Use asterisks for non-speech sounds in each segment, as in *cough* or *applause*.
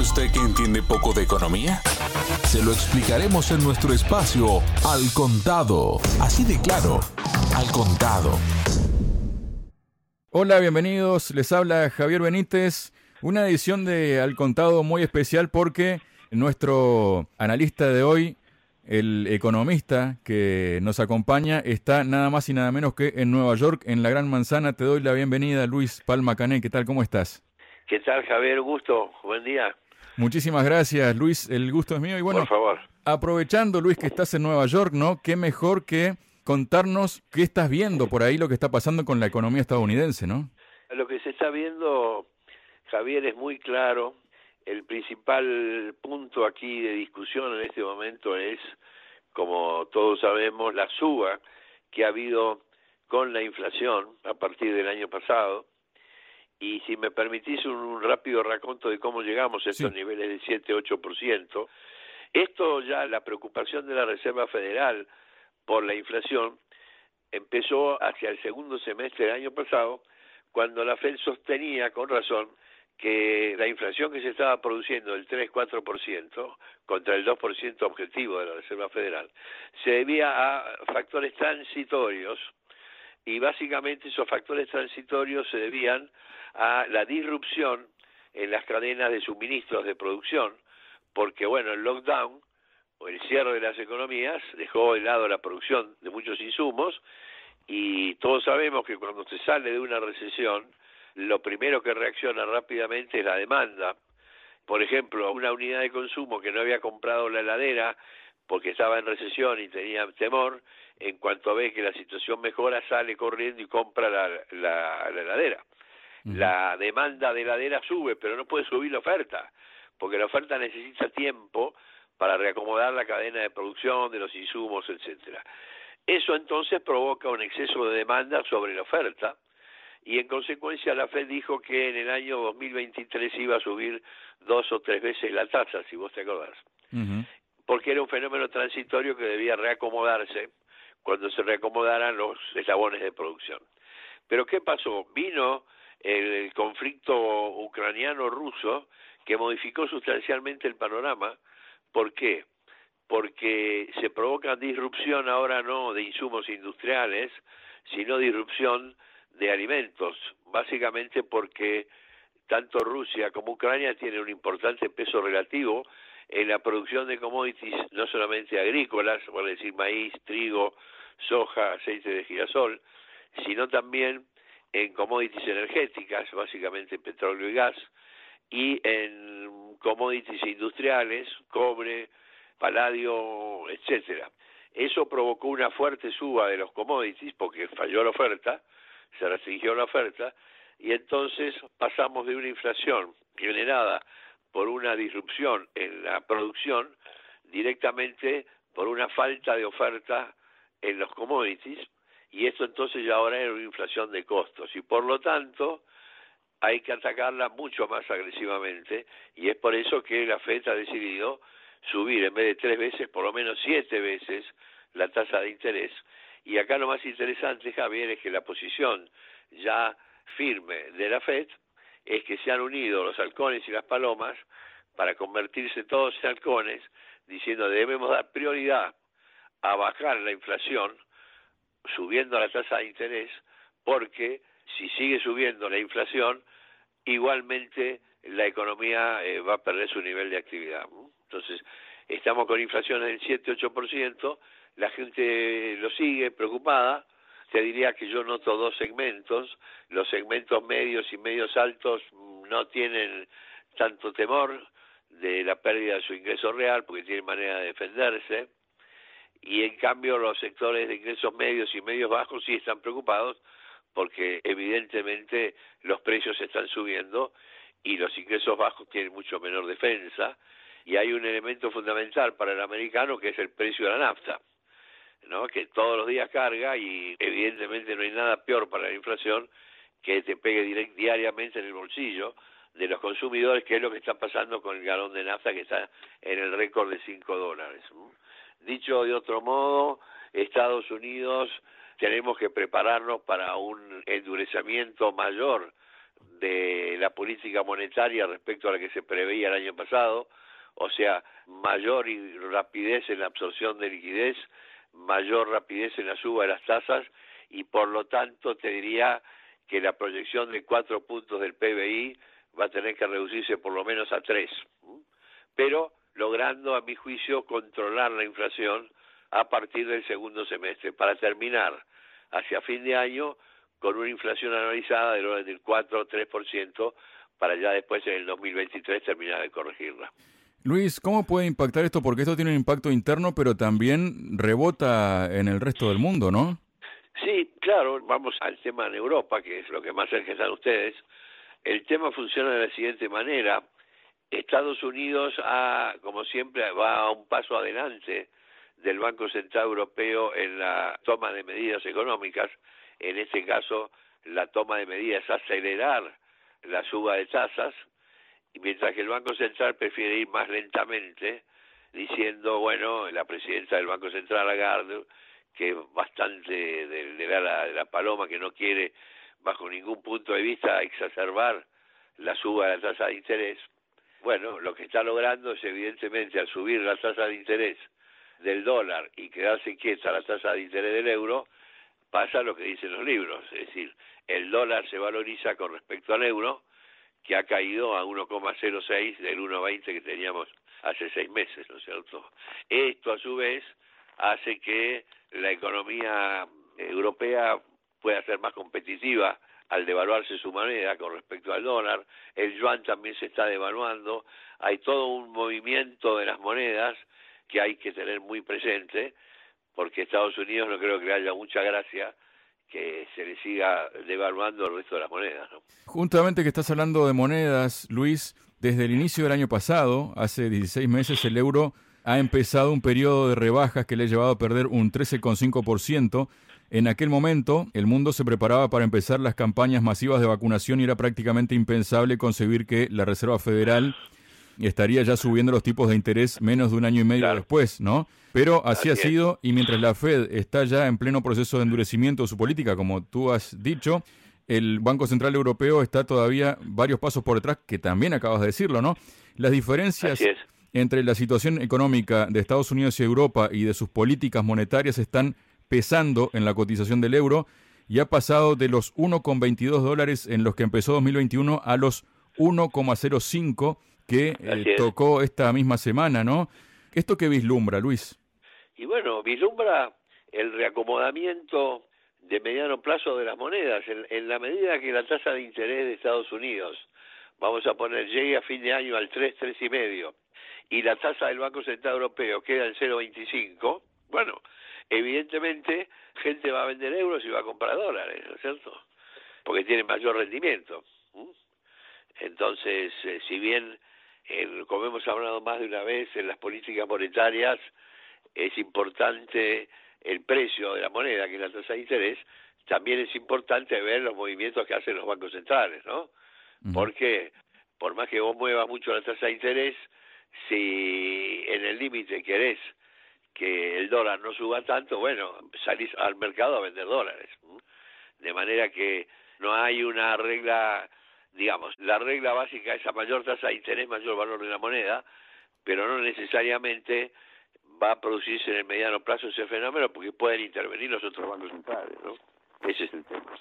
usted que entiende poco de economía? Se lo explicaremos en nuestro espacio Al Contado. Así de claro, Al Contado. Hola, bienvenidos. Les habla Javier Benítez. Una edición de Al Contado muy especial porque nuestro analista de hoy, el economista que nos acompaña, está nada más y nada menos que en Nueva York, en la Gran Manzana. Te doy la bienvenida, Luis Palma Cané. ¿Qué tal? ¿Cómo estás? ¿Qué tal, Javier? Gusto. Buen día. Muchísimas gracias, Luis. El gusto es mío. Y bueno, Por favor. aprovechando, Luis, que estás en Nueva York, ¿no? Qué mejor que contarnos qué estás viendo por ahí, lo que está pasando con la economía estadounidense, ¿no? Lo que se está viendo, Javier, es muy claro. El principal punto aquí de discusión en este momento es, como todos sabemos, la suba que ha habido con la inflación a partir del año pasado. Y si me permitís un, rápido raconto de cómo llegamos a estos Sí. niveles de 7-8%, esto ya, la preocupación de la Reserva Federal por la inflación empezó hacia el segundo semestre del año pasado, cuando la Fed sostenía con razón que la inflación que se estaba produciendo, el 3-4%, contra el 2% objetivo de la Reserva Federal, se debía a factores transitorios y básicamente esos factores transitorios se debían a la disrupción en las cadenas de suministros de producción, porque bueno, el lockdown o el cierre de las economías dejó de lado la producción de muchos insumos y todos sabemos que cuando se sale de una recesión, lo primero que reacciona rápidamente es la demanda. Por ejemplo, una unidad de consumo que no había comprado la heladera porque estaba en recesión y tenía temor, en cuanto ve que la situación mejora, sale corriendo y compra la, la, la heladera. La demanda de heladera sube, pero no puede subir la oferta, porque la oferta necesita tiempo para reacomodar la cadena de producción de los insumos, etcétera. Eso entonces provoca un exceso de demanda sobre la oferta y en consecuencia la Fed dijo que en el año 2023 iba a subir dos o tres veces la tasa, si vos te acordás, Ujú. Porque era un fenómeno transitorio que debía reacomodarse cuando se reacomodaran los eslabones de producción. Pero ¿qué pasó? Vino el conflicto ucraniano-ruso que modificó sustancialmente el panorama. ¿Por qué? Porque se provoca disrupción ahora no de insumos industriales, sino disrupción de alimentos, básicamente porque tanto Rusia como Ucrania tienen un importante peso relativo en la producción de commodities, no solamente agrícolas, por decir maíz, trigo, soja, aceite de girasol, sino también en commodities energéticas, básicamente petróleo y gas, y en commodities industriales, cobre, paladio, etcétera. Eso provocó una fuerte suba de los commodities porque falló la oferta, se restringió la oferta y entonces pasamos de una inflación generada por una disrupción en la producción directamente por una falta de oferta en los commodities y esto entonces ya ahora era una inflación de costos y por lo tanto hay que atacarla mucho más agresivamente y es por eso que la FED ha decidido subir en vez de tres veces, por lo menos siete veces la tasa de interés. Y acá lo más interesante, Javier, es que la posición ya firme de la FED es que se han unido los halcones y las palomas para convertirse todos en halcones, diciendo debemos dar prioridad a bajar la inflación subiendo la tasa de interés, porque si sigue subiendo la inflación, igualmente la economía eh, va a perder su nivel de actividad. Entonces, estamos con inflaciones del 7-8%, la gente lo sigue preocupada, te diría que yo noto dos segmentos, los segmentos medios y medios altos mm, no tienen tanto temor de la pérdida de su ingreso real porque tienen manera de defenderse, y en cambio los sectores de ingresos medios y medios bajos sí están preocupados porque evidentemente los precios están subiendo y los ingresos bajos tienen mucho menor defensa. Y hay un elemento fundamental para el americano que es el precio de la nafta, ¿no? que todos los días carga y evidentemente no hay nada peor para la inflación que te pegue direct, diariamente en el bolsillo de los consumidores, que es lo que está pasando con el galón de nafta que está en el récord de 5 dólares. Dicho de otro modo, Estados Unidos tenemos que prepararnos para un endurecimiento mayor de la política monetaria respecto a la que se preveía el año pasado, o sea, mayor rapidez en la absorción de liquidez, mayor rapidez en la suba de las tasas y por lo tanto te diría que la proyección de cuatro puntos del PBI va a tener que reducirse por lo menos a tres, pero logrando, a mi juicio, controlar la inflación a partir del segundo semestre, para terminar hacia fin de año con una inflación anualizada del orden del 4 o 3%, para ya después en el 2023 terminar de corregirla. Luis, ¿cómo puede impactar esto? Porque esto tiene un impacto interno, pero también rebota en el resto del mundo, ¿no? Sí, claro, vamos al tema en Europa, que es lo que más cerca están ustedes. El tema funciona de la siguiente manera. Estados Unidos, ha, como siempre, va a un paso adelante del Banco Central Europeo en la toma de medidas económicas. En este caso, la toma de medidas acelerar la suba de tasas, y mientras que el Banco Central prefiere ir más lentamente, diciendo, bueno, la presidenta del Banco Central, Lagarde, que es bastante de, de, la, de la paloma, que no quiere bajo ningún punto de vista exacerbar la suba de la tasa de interés, bueno, lo que está logrando es evidentemente al subir la tasa de interés del dólar y quedarse quieta la tasa de interés del euro, pasa lo que dicen los libros, es decir, el dólar se valoriza con respecto al euro, que ha caído a 1,06 del 1,20 que teníamos hace seis meses, ¿no es cierto? Esto a su vez hace que la economía europea pueda ser más competitiva al devaluarse su moneda con respecto al dólar, el yuan también se está devaluando, hay todo un movimiento de las monedas que hay que tener muy presente, porque Estados Unidos no creo que haya mucha gracia que se le siga devaluando el resto de las monedas. ¿no? Justamente que estás hablando de monedas, Luis, desde el inicio del año pasado, hace 16 meses, el euro ha empezado un periodo de rebajas que le ha llevado a perder un 13,5%. En aquel momento, el mundo se preparaba para empezar las campañas masivas de vacunación y era prácticamente impensable concebir que la Reserva Federal estaría ya subiendo los tipos de interés menos de un año y medio después, ¿no? Pero así, ha sido y mientras la Fed está ya en pleno proceso de endurecimiento de su política, como tú has dicho, el Banco Central Europeo está todavía varios pasos por detrás, que también acabas de decirlo, ¿no? Las diferencias entre la situación económica de Estados Unidos y Europa y de sus políticas monetarias están pesando en la cotización del euro y ha pasado de los 1,22 dólares en los que empezó 2021 a los 1,05 que eh, tocó esta misma semana, ¿no? ¿Esto qué vislumbra, Luis? Y bueno, vislumbra el reacomodamiento de mediano plazo de las monedas, en, en, la medida que la tasa de interés de Estados Unidos, vamos a poner, llegue a fin de año al 3, 3 y medio, y la tasa del Banco Central Europeo queda en 0,25, bueno, evidentemente gente va a vender euros y va a comprar dólares, ¿no es cierto? Porque tiene mayor rendimiento. Entonces, eh, si bien, como hemos hablado más de una vez, en las políticas monetarias es importante el precio de la moneda, que es la tasa de interés, también es importante ver los movimientos que hacen los bancos centrales, ¿no? Porque por más que vos muevas mucho la tasa de interés, si en el límite querés que el dólar no suba tanto, bueno, salís al mercado a vender dólares. De manera que no hay una regla, digamos, la regla básica es a mayor tasa de interés, mayor valor de la moneda, pero no necesariamente va a producirse en el mediano plazo ese fenómeno porque pueden intervenir los otros bancos centrales, ¿no? Ese es el tema.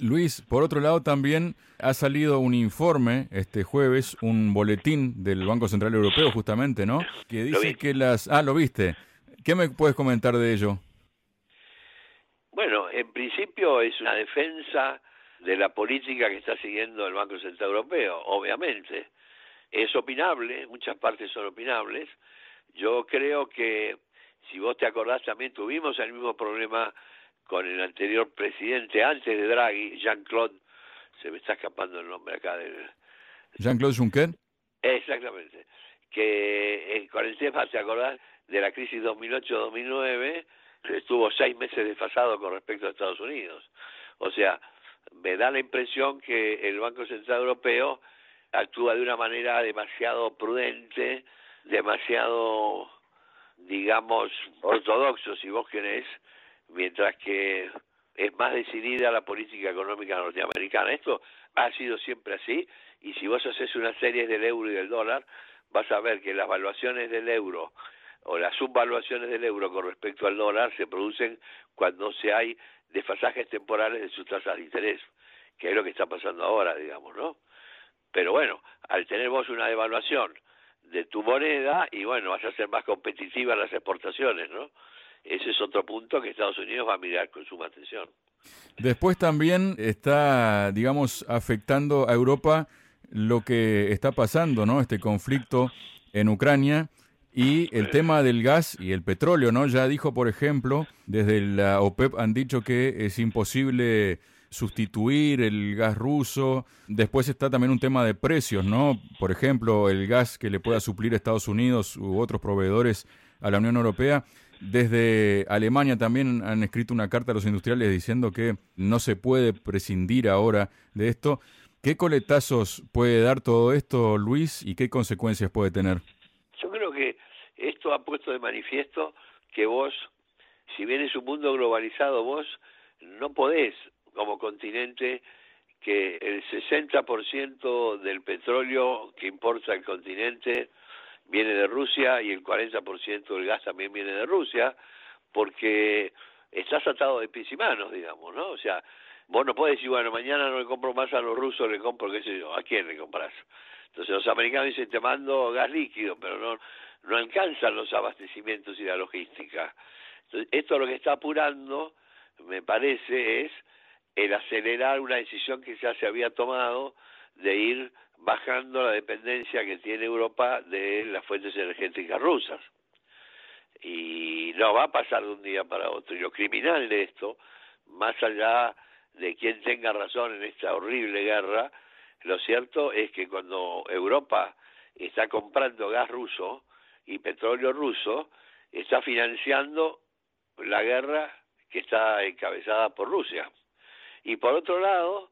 Luis, por otro lado también ha salido un informe este jueves, un boletín del Banco Central Europeo justamente, ¿no? Que dice que las... Ah, lo viste. ¿Qué me puedes comentar de ello? Bueno, en principio es una defensa de la política que está siguiendo el Banco Central Europeo, obviamente. Es opinable, muchas partes son opinables. Yo creo que, si vos te acordás, también tuvimos el mismo problema con el anterior presidente antes de Draghi, Jean-Claude, se me está escapando el nombre acá del... Jean-Claude Juncker. Exactamente, que eh, con el tema, ¿te acordás? De la crisis 2008-2009, estuvo seis meses desfasado con respecto a Estados Unidos. O sea, me da la impresión que el Banco Central Europeo actúa de una manera demasiado prudente, demasiado, digamos, ortodoxo, si vos querés, mientras que es más decidida la política económica norteamericana. Esto ha sido siempre así, y si vos haces una serie del euro y del dólar, vas a ver que las valuaciones del euro o las subvaluaciones del euro con respecto al dólar se producen cuando se hay desfasajes temporales de sus tasas de interés, que es lo que está pasando ahora, digamos, ¿no? Pero bueno, al tener vos una devaluación de tu moneda, y bueno, vas a ser más competitiva en las exportaciones, ¿no? Ese es otro punto que Estados Unidos va a mirar con suma atención. Después también está, digamos, afectando a Europa lo que está pasando, ¿no? Este conflicto en Ucrania y el tema del gas y el petróleo, ¿no? Ya dijo, por ejemplo, desde la OPEP han dicho que es imposible sustituir el gas ruso. Después está también un tema de precios, ¿no? Por ejemplo, el gas que le pueda suplir Estados Unidos u otros proveedores a la Unión Europea. Desde Alemania también han escrito una carta a los industriales diciendo que no se puede prescindir ahora de esto. ¿Qué coletazos puede dar todo esto, Luis, y qué consecuencias puede tener? Esto ha puesto de manifiesto que vos, si bien es un mundo globalizado, vos no podés, como continente, que el 60% del petróleo que importa el continente viene de Rusia y el 40% del gas también viene de Rusia, porque estás atado de pies y manos, digamos, ¿no? O sea, Vos no podés decir, bueno, mañana no le compro más a los rusos, le compro, qué sé yo, ¿a quién le compras? Entonces los americanos dicen, te mando gas líquido, pero no, no alcanzan los abastecimientos y la logística. Esto lo que está apurando, me parece, es el acelerar una decisión que ya se había tomado de ir bajando la dependencia que tiene Europa de las fuentes energéticas rusas. Y no va a pasar de un día para otro. Y lo criminal de esto, más allá de quien tenga razón en esta horrible guerra, lo cierto es que cuando Europa está comprando gas ruso y petróleo ruso, está financiando la guerra que está encabezada por Rusia. Y por otro lado,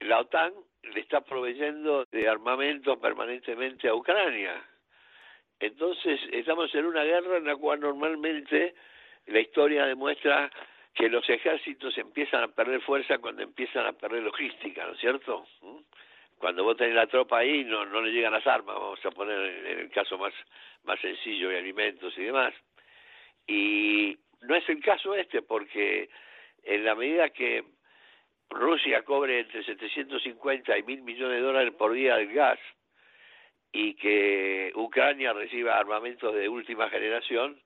la OTAN le está proveyendo de armamento permanentemente a Ucrania. Entonces, estamos en una guerra en la cual normalmente la historia demuestra que los ejércitos empiezan a perder fuerza cuando empiezan a perder logística, ¿no es cierto? ¿Mm? Cuando vos tenés la tropa ahí no, no le llegan las armas, vamos a poner en el caso más, más sencillo de alimentos y demás. Y no es el caso este porque en la medida que Rusia cobre entre 750 y 1000 millones de dólares por día del gas y que Ucrania reciba armamentos de última generación,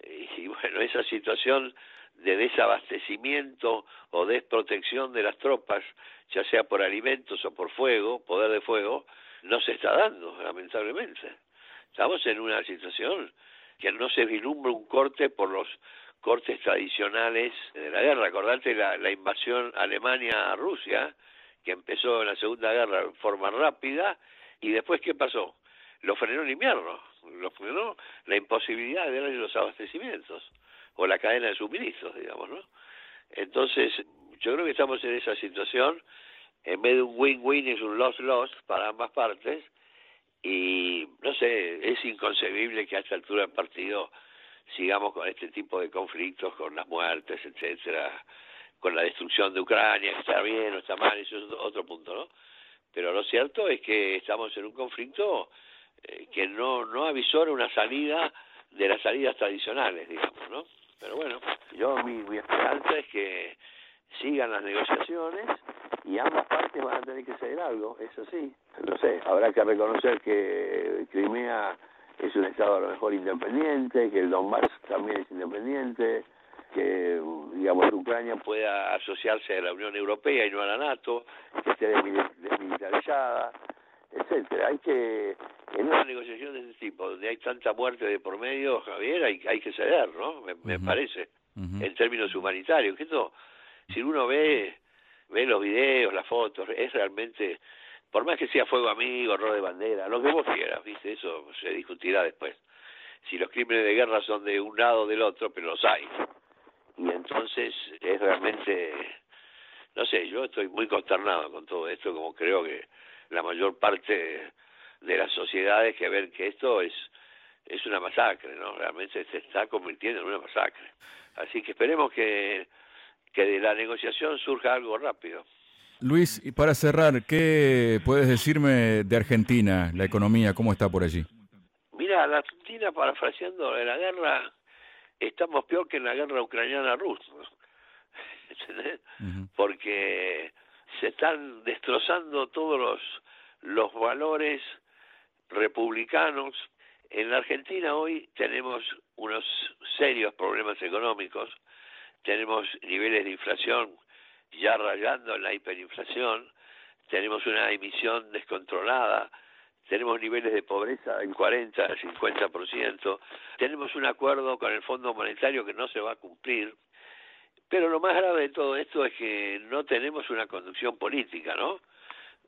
*laughs* y bueno, esa situación de desabastecimiento o desprotección de las tropas, ya sea por alimentos o por fuego, poder de fuego, no se está dando, lamentablemente. Estamos en una situación que no se vislumbra un corte por los cortes tradicionales de la guerra. Acordate la, invasión Alemania a Rusia, que empezó en la Segunda Guerra en forma rápida, y después, ¿qué pasó? Lo frenó el invierno, lo frenó la imposibilidad de darle los abastecimientos o la cadena de suministros, digamos, ¿no? Entonces, yo creo que estamos en esa situación, en vez de un win-win es un loss-loss para ambas partes, y no sé, es inconcebible que a esta altura del partido sigamos con este tipo de conflictos, con las muertes, etcétera, con la destrucción de Ucrania, que está bien o está mal, eso es otro punto, ¿no? Pero lo cierto es que estamos en un conflicto eh, que no, no avisora una salida de las salidas tradicionales, digamos, ¿no? Pero bueno, yo mi, mi esperanza es que sigan las negociaciones y ambas partes van a tener que ceder algo, eso sí. No sé, habrá que reconocer que Crimea es un estado a lo mejor independiente, que el Donbass también es independiente, que digamos Ucrania pueda asociarse a la Unión Europea y no a la NATO, que esté desmilitarizada, etcétera. Hay que en una negociación de ese tipo, donde hay tanta muerte de por medio, Javier, hay, hay que ceder, ¿no? Me, parece, en términos humanitarios. Que esto, si uno ve, ve los videos, las fotos, es realmente, por más que sea fuego amigo, error de bandera, lo que vos quieras, ¿viste? Eso se discutirá después. Si los crímenes de guerra son de un lado o del otro, pero los hay. Y entonces es realmente, no sé, yo estoy muy consternado con todo esto, como creo que la mayor parte de las sociedades que ven que esto es es una masacre, ¿no? Realmente se está convirtiendo en una masacre. Así que esperemos que, que de la negociación surja algo rápido. Luis, y para cerrar, ¿qué puedes decirme de Argentina, la economía, cómo está por allí? Mira, la Argentina, parafraseando de la guerra, estamos peor que en la guerra ucraniana-rusa, *laughs* ¿entendés? Porque se están destrozando todos los, los valores republicanos. En la Argentina hoy tenemos unos serios problemas económicos, tenemos niveles de inflación ya rayando en la hiperinflación, tenemos una emisión descontrolada, tenemos niveles de pobreza en 40 al 50%, tenemos un acuerdo con el Fondo Monetario que no se va a cumplir, pero lo más grave de todo esto es que no tenemos una conducción política, ¿no?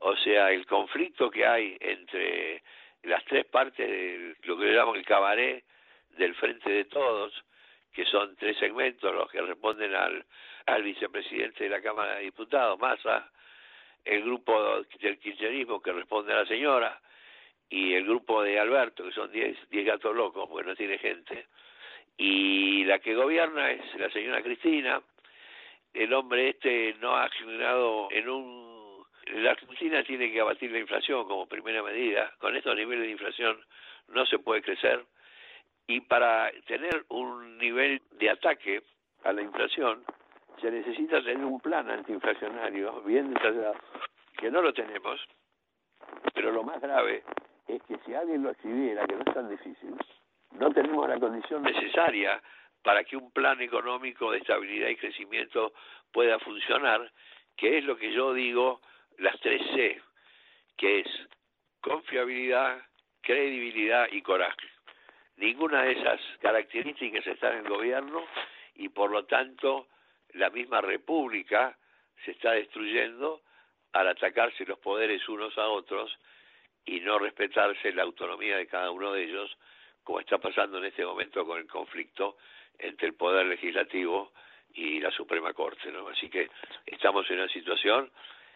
O sea, el conflicto que hay entre las tres partes de lo que le llamamos el cabaret del Frente de Todos, que son tres segmentos los que responden al, al vicepresidente de la Cámara de Diputados, Massa, el grupo del kirchnerismo que responde a la señora, y el grupo de Alberto, que son diez, diez gatos locos, porque no tiene gente, y la que gobierna es la señora Cristina, el hombre este no ha generado en un... La Argentina tiene que abatir la inflación como primera medida, con estos niveles de inflación no se puede crecer, y para tener un nivel de ataque a la inflación se necesita tener un plan antiinflacionario bien detallado, que no lo tenemos, pero lo más grave es que si alguien lo escribiera, que no es tan difícil, no tenemos la condición necesaria para que un plan económico de estabilidad y crecimiento pueda funcionar, que es lo que yo digo, las tres C, que es confiabilidad, credibilidad y coraje. Ninguna de esas características está en el gobierno y por lo tanto la misma república se está destruyendo al atacarse los poderes unos a otros y no respetarse la autonomía de cada uno de ellos, como está pasando en este momento con el conflicto entre el poder legislativo y la Suprema Corte. ¿no? Así que estamos en una situación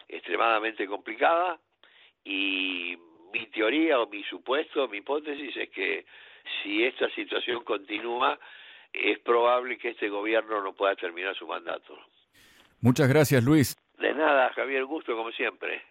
extremadamente complicada y mi teoría o mi supuesto, mi hipótesis es que si esta situación continúa, es probable que este gobierno no pueda terminar su mandato. Muchas gracias, Luis. De nada, Javier, gusto como siempre.